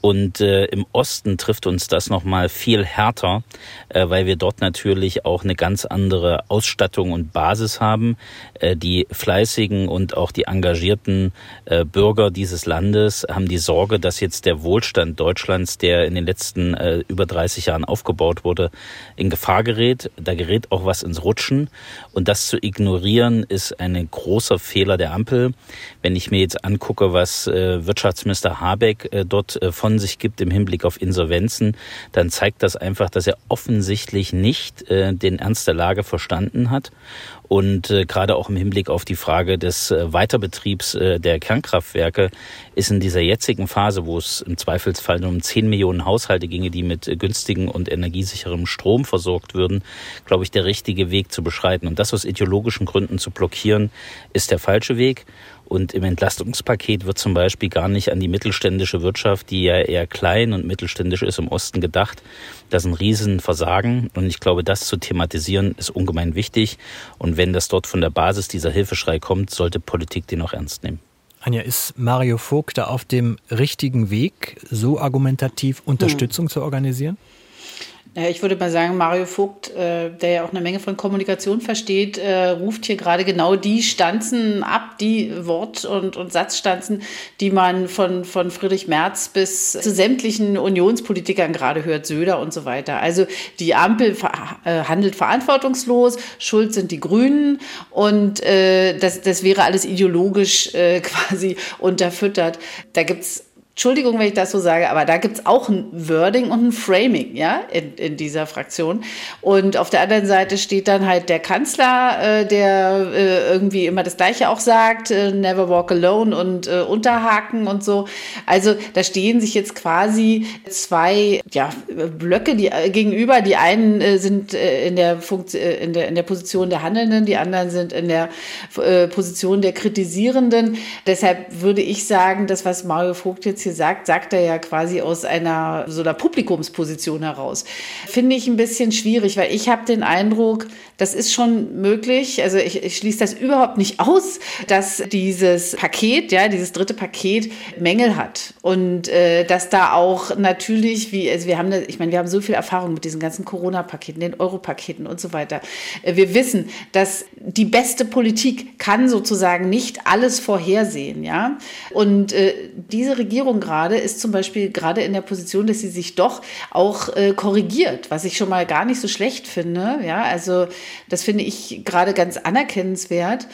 Und äh, im Osten trifft uns das nochmal viel härter, äh, weil wir dort natürlich auch eine ganz andere Ausstattung und Basis haben. Äh, die fleißigen und auch die engagierten äh, Bürger dieses Landes haben die Sorge, dass jetzt der Wohlstand Deutschlands, der in den letzten äh, über 30 Jahren aufgebaut wurde, in Gefahr gerät. Da gerät auch was ins Rutschen. Und das zu ignorieren, ist ein großer Fehler der Ampel. Wenn ich mir jetzt angucke, was äh, Wirtschaftsminister Habeck äh, dort äh, von sich gibt im Hinblick auf Insolvenzen, dann zeigt das einfach, dass er offensichtlich nicht äh, den Ernst der Lage verstanden hat. Und äh, gerade auch im Hinblick auf die Frage des äh, Weiterbetriebs äh, der Kernkraftwerke ist in dieser jetzigen Phase, wo es im Zweifelsfall nur um 10 Millionen Haushalte ginge, die mit äh, günstigen und energiesicherem Strom versorgt würden, glaube ich, der richtige Weg zu beschreiten. Und das aus ideologischen Gründen zu blockieren, ist der falsche Weg. Und im Entlastungspaket wird zum Beispiel gar nicht an die mittelständische Wirtschaft, die ja eher klein und mittelständisch ist, im Osten gedacht. Das ist ein Riesenversagen. Und ich glaube, das zu thematisieren ist ungemein wichtig. Und wenn das dort von der Basis dieser Hilfeschrei kommt, sollte Politik den auch ernst nehmen. Anja, ist Mario Vogt da auf dem richtigen Weg, so argumentativ Unterstützung hm. zu organisieren? Ich würde mal sagen, Mario Vogt, äh, der ja auch eine Menge von Kommunikation versteht, äh, ruft hier gerade genau die Stanzen ab, die Wort- und, und Satzstanzen, die man von, von Friedrich Merz bis zu sämtlichen Unionspolitikern gerade hört, Söder und so weiter. Also die Ampel äh, handelt verantwortungslos, schuld sind die Grünen und das, das wäre alles ideologisch quasi unterfüttert. Da gibt's Entschuldigung, wenn ich das so sage, aber da gibt's auch ein Wording und ein Framing, ja, in, in dieser Fraktion. Und auf der anderen Seite steht dann halt der Kanzler, äh, der äh, irgendwie immer das Gleiche auch sagt, äh, never walk alone und äh, Unterhaken und so. Also da stehen sich jetzt quasi zwei ja, Blöcke die, äh, gegenüber. Die einen äh, sind äh, in, der Funktion, äh, in, der, in der Position der Handelnden, die anderen sind in der äh, Position der Kritisierenden. Deshalb würde ich sagen, das, was Mario Vogt jetzt hier sagt, sagt er ja quasi aus einer so einer Publikumsposition heraus. Finde ich ein bisschen schwierig, weil ich habe den Eindruck, das ist schon möglich. Also ich, ich schließe das überhaupt nicht aus, dass dieses Paket, ja, dieses dritte Paket Mängel hat und äh, dass da auch natürlich, wie also wir haben, ich meine, wir haben so viel Erfahrung mit diesen ganzen Corona-Paketen, den Euro-Paketen und so weiter. Äh, wir wissen, dass die beste Politik kann sozusagen nicht alles vorhersehen, ja. Und äh, diese Regierung gerade ist zum Beispiel gerade in der Position, dass sie sich doch auch äh, korrigiert, was ich schon mal gar nicht so schlecht finde, ja. Also das finde ich gerade ganz anerkennenswert.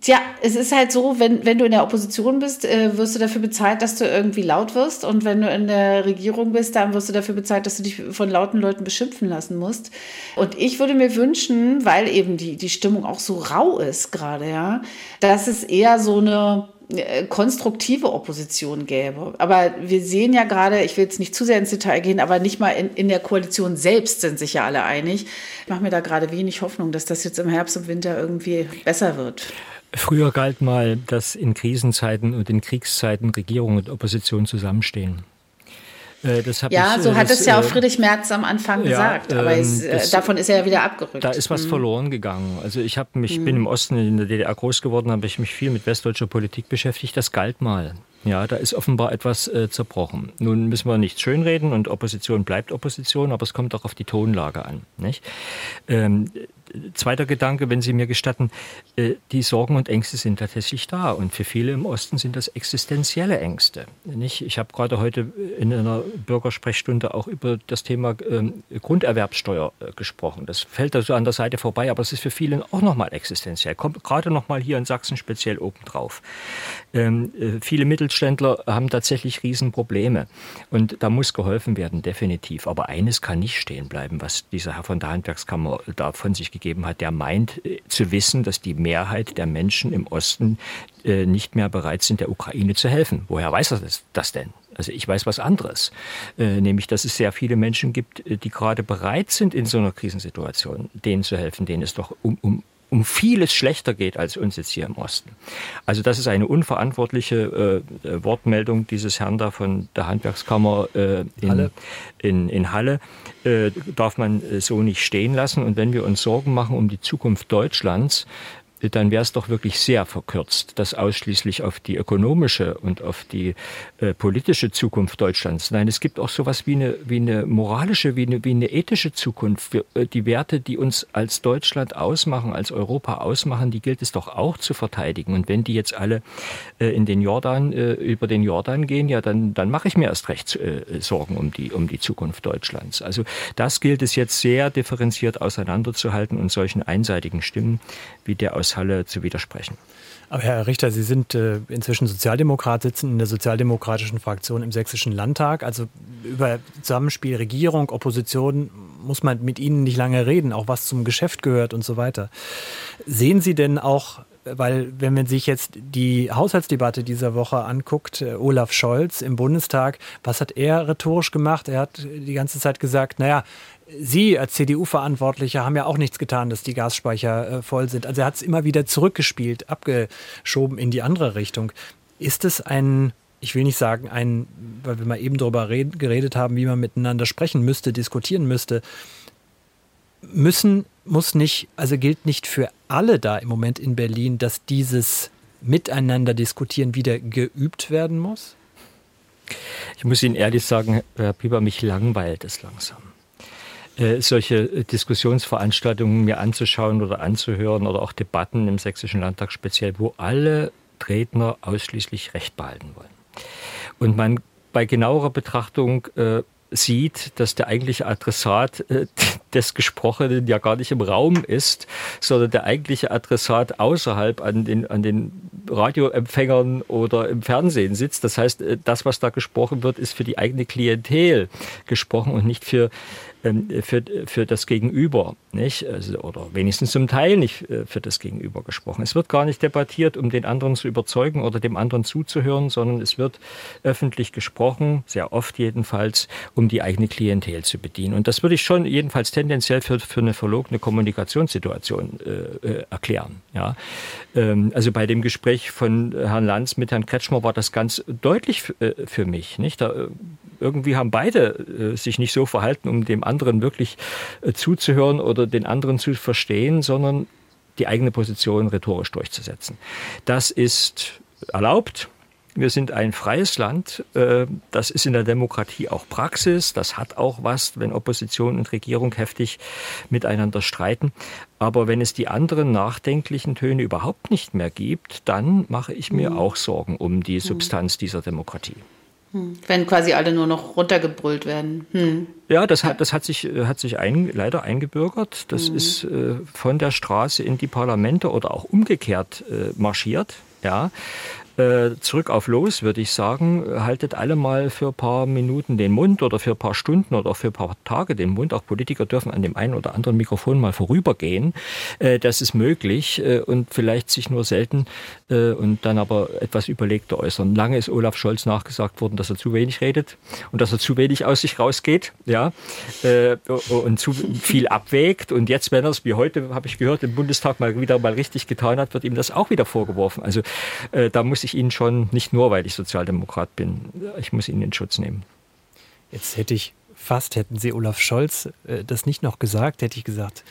Tja, es ist halt so, wenn, wenn du in der Opposition bist, äh, wirst du dafür bezahlt, dass du irgendwie laut wirst. Und wenn du in der Regierung bist, dann wirst du dafür bezahlt, dass du dich von lauten Leuten beschimpfen lassen musst. Und ich würde mir wünschen, weil eben die, die Stimmung auch so rau ist gerade, ja, dass es eher so eine konstruktive Opposition gäbe. Aber wir sehen ja gerade, ich will jetzt nicht zu sehr ins Detail gehen, aber nicht mal in, in der Koalition selbst sind sich ja alle einig. Ich mache mir da gerade wenig Hoffnung, dass das jetzt im Herbst und Winter irgendwie besser wird. Früher galt mal, dass in Krisenzeiten und in Kriegszeiten Regierung und Opposition zusammenstehen. Äh, ja, ich, so hat das, es ja auch äh, Friedrich Merz am Anfang ja, gesagt, aber ähm, es, das, davon ist er ja wieder abgerückt. Da ist was mhm. verloren gegangen. Also ich habe mich, mhm. bin im Osten in der DDR groß geworden, habe ich mich viel mit westdeutscher Politik beschäftigt. Das galt mal. Ja, da ist offenbar etwas äh, zerbrochen. Nun müssen wir nicht schönreden und Opposition bleibt Opposition, aber es kommt auch auf die Tonlage an. Nicht? Ähm, zweiter Gedanke, wenn Sie mir gestatten, äh, die Sorgen und Ängste sind tatsächlich da. Und für viele im Osten sind das existenzielle Ängste. Ich habe gerade heute in einer Bürgersprechstunde auch über das Thema ähm, Grunderwerbssteuer äh, gesprochen. Das fällt da so an der Seite vorbei, aber es ist für viele auch nochmal existenziell. Kommt gerade nochmal hier in Sachsen speziell obendrauf. Ähm, äh, viele Mittelständler haben tatsächlich Riesenprobleme. Und da muss geholfen werden, definitiv. Aber eines kann nicht stehen bleiben, was dieser Herr von der Handwerkskammer da von sich gegeben hat, der meint äh, zu wissen, dass die Mehrheit der Menschen im Osten äh, nicht mehr bereit sind, der Ukraine zu helfen. Woher weiß er das, das denn? Also ich weiß was anderes, äh, nämlich dass es sehr viele Menschen gibt, die gerade bereit sind, in so einer Krisensituation denen zu helfen, denen es doch um, um um vieles schlechter geht als uns jetzt hier im Osten. Also das ist eine unverantwortliche äh, Wortmeldung dieses Herrn da von der Handwerkskammer äh, in, Halle. In, in Halle. Äh, darf man äh, so nicht stehen lassen. Und wenn wir uns Sorgen machen um die Zukunft Deutschlands, dann wäre es doch wirklich sehr verkürzt, das ausschließlich auf die ökonomische und auf die äh, politische Zukunft Deutschlands. Nein, es gibt auch sowas wie eine, wie eine moralische, wie eine, wie eine ethische Zukunft. Wir, äh, die Werte, die uns als Deutschland ausmachen, als Europa ausmachen, die gilt es doch auch zu verteidigen. Und wenn die jetzt alle äh, in den Jordan, äh, über den Jordan gehen, ja, dann, dann mache ich mir erst recht äh, Sorgen um die, um die Zukunft Deutschlands. Also das gilt es jetzt sehr differenziert auseinanderzuhalten und solchen einseitigen Stimmen wie der aus Halle zu widersprechen. Aber Herr Richter, Sie sind äh, inzwischen Sozialdemokrat, sitzen in der sozialdemokratischen Fraktion im Sächsischen Landtag. Also über Zusammenspiel Regierung, Opposition muss man mit Ihnen nicht lange reden, auch was zum Geschäft gehört und so weiter. Sehen Sie denn auch weil wenn man sich jetzt die Haushaltsdebatte dieser Woche anguckt, äh, Olaf Scholz im Bundestag, was hat er rhetorisch gemacht? Er hat die ganze Zeit gesagt, naja, Sie als CDU-Verantwortlicher haben ja auch nichts getan, dass die Gasspeicher äh, voll sind. Also er hat es immer wieder zurückgespielt, abgeschoben in die andere Richtung. Ist es ein, ich will nicht sagen, ein, weil wir mal eben darüber geredet haben, wie man miteinander sprechen müsste, diskutieren müsste, müssen, muss nicht, also gilt nicht für alle da im Moment in Berlin, dass dieses Miteinander diskutieren wieder geübt werden muss? Ich muss Ihnen ehrlich sagen, Herr Pieper, mich langweilt es langsam. Äh, solche Diskussionsveranstaltungen mir anzuschauen oder anzuhören oder auch Debatten im Sächsischen Landtag speziell, wo alle Redner ausschließlich Recht behalten wollen. Und man bei genauerer Betrachtung äh, sieht, dass der eigentliche Adressat äh, des Gesprochenen ja gar nicht im Raum ist, sondern der eigentliche Adressat außerhalb an den, an den Radioempfängern oder im Fernsehen sitzt. Das heißt, äh, das, was da gesprochen wird, ist für die eigene Klientel gesprochen und nicht für für, für das Gegenüber, nicht? Also, oder wenigstens zum Teil nicht äh, für das Gegenüber gesprochen. Es wird gar nicht debattiert, um den anderen zu überzeugen oder dem anderen zuzuhören, sondern es wird öffentlich gesprochen, sehr oft jedenfalls, um die eigene Klientel zu bedienen. Und das würde ich schon jedenfalls tendenziell für, für eine verlogene Kommunikationssituation äh, äh erklären. Ja? Ähm, also bei dem Gespräch von Herrn Lanz mit Herrn Kretschmer war das ganz deutlich äh, für mich. Nicht? Da, äh, irgendwie haben beide äh, sich nicht so verhalten, um dem anderen wirklich äh, zuzuhören oder den anderen zu verstehen, sondern die eigene Position rhetorisch durchzusetzen. Das ist erlaubt. Wir sind ein freies Land. Äh, das ist in der Demokratie auch Praxis. Das hat auch was, wenn Opposition und Regierung heftig miteinander streiten. Aber wenn es die anderen nachdenklichen Töne überhaupt nicht mehr gibt, dann mache ich mir mhm. auch Sorgen um die Substanz dieser Demokratie. Hm. Wenn quasi alle nur noch runtergebrüllt werden. Hm. Ja, das hat, das hat sich, äh, hat sich ein, leider eingebürgert. Das mhm. ist äh, von der Straße in die Parlamente oder auch umgekehrt äh, marschiert. Ja. Äh, zurück auf los, würde ich sagen, haltet alle mal für ein paar Minuten den Mund oder für ein paar Stunden oder für ein paar Tage den Mund. Auch Politiker dürfen an dem einen oder anderen Mikrofon mal vorübergehen. Äh, das ist möglich äh, und vielleicht sich nur selten äh, und dann aber etwas überlegter äußern. Lange ist Olaf Scholz nachgesagt worden, dass er zu wenig redet und dass er zu wenig aus sich rausgeht, ja, äh, und zu viel abwägt. Und jetzt, wenn er es wie heute, habe ich gehört, im Bundestag mal wieder mal richtig getan hat, wird ihm das auch wieder vorgeworfen. Also da muss ich ihn schon, nicht nur, weil ich Sozialdemokrat bin, ich muss ihn in Schutz nehmen. Jetzt hätte ich fast, hätten Sie Olaf Scholz äh, das nicht noch gesagt, hätte ich gesagt,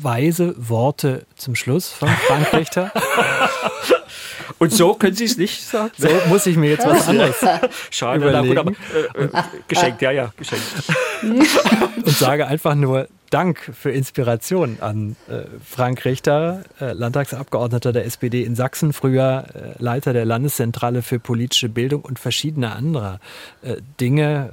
weise Worte zum Schluss von Frank Richter. Und so können Sie es nicht sagen? So muss ich mir jetzt was anderes Schade, überlegen. Na gut, aber, äh, äh, geschenkt, ja, ja, geschenkt. Und sage einfach nur Dank für Inspiration an äh, Frank Richter, äh, Landtagsabgeordneter der SPD in Sachsen, früher äh, Leiter der Landeszentrale für politische Bildung und verschiedene andere äh, Dinge,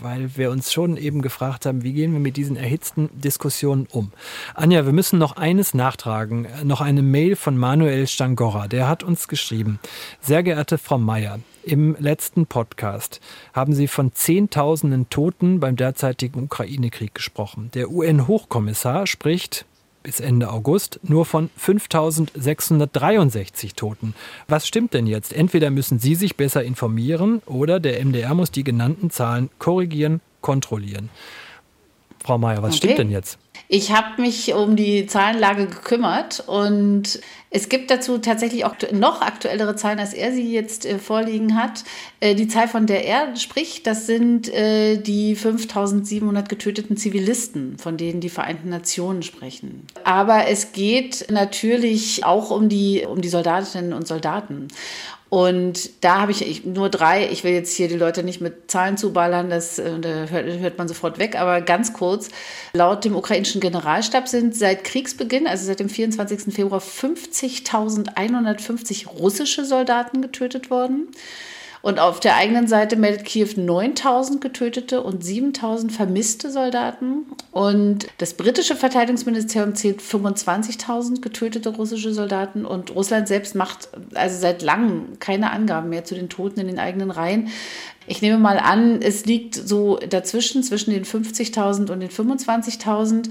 weil wir uns schon eben gefragt haben, wie gehen wir mit diesen erhitzten Diskussionen um. Anja, wir müssen noch eines nachtragen, noch eine Mail von Manuel Stangorra, der hat uns geschrieben. Sehr geehrte Frau Meier, im letzten Podcast haben Sie von Zehntausenden Toten beim derzeitigen Ukraine-Krieg gesprochen. Der UN-Hochkommissar spricht bis Ende August nur von 5663 Toten. Was stimmt denn jetzt? Entweder müssen Sie sich besser informieren oder der MDR muss die genannten Zahlen korrigieren, kontrollieren. Frau Mayer, was okay. stimmt denn jetzt? Ich habe mich um die Zahlenlage gekümmert und es gibt dazu tatsächlich auch noch aktuellere Zahlen, als er sie jetzt äh, vorliegen hat. Äh, die Zahl, von der er spricht, das sind äh, die 5700 getöteten Zivilisten, von denen die Vereinten Nationen sprechen. Aber es geht natürlich auch um die, um die Soldatinnen und Soldaten. Und da habe ich, nur drei, ich will jetzt hier die Leute nicht mit Zahlen zuballern, das äh, da hört, hört, man sofort weg, aber ganz kurz, laut dem ukrainischen Generalstab sind seit Kriegsbeginn, also seit dem 24. Februar, 50.150 russische Soldaten getötet worden. Und auf der eigenen Seite meldet Kiew 9000 getötete und 7000 vermisste Soldaten. Und das britische Verteidigungsministerium zählt 25.000 getötete russische Soldaten. Und Russland selbst macht also seit langem keine Angaben mehr zu den Toten in den eigenen Reihen. Ich nehme mal an, es liegt so dazwischen, zwischen den 50.000 und den 25.000.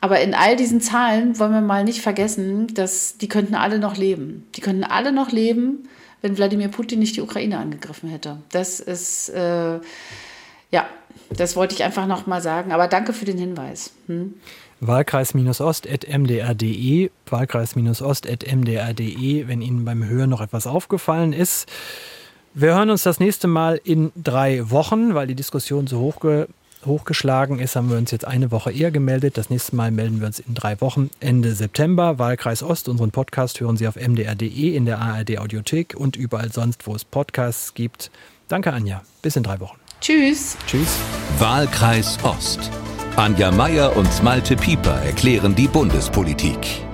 Aber in all diesen Zahlen wollen wir mal nicht vergessen, dass die könnten alle noch leben. Die könnten alle noch leben wenn Wladimir Putin nicht die Ukraine angegriffen hätte. Das ist, äh, ja, das wollte ich einfach nochmal sagen. Aber danke für den Hinweis. Hm? Wahlkreis-ost.mdr.de, Wahlkreis-ost.mdr.de, wenn Ihnen beim Hören noch etwas aufgefallen ist. Wir hören uns das nächste Mal in drei Wochen, weil die Diskussion so hoch hochgeschlagen ist, haben wir uns jetzt eine Woche eher gemeldet. Das nächste Mal melden wir uns in drei Wochen, Ende September. Wahlkreis Ost, unseren Podcast hören Sie auf mdr.de, in der ARD Audiothek und überall sonst, wo es Podcasts gibt. Danke, Anja. Bis in drei Wochen. Tschüss. Tschüss. Wahlkreis Ost. Anja Meier und Malte Pieper erklären die Bundespolitik.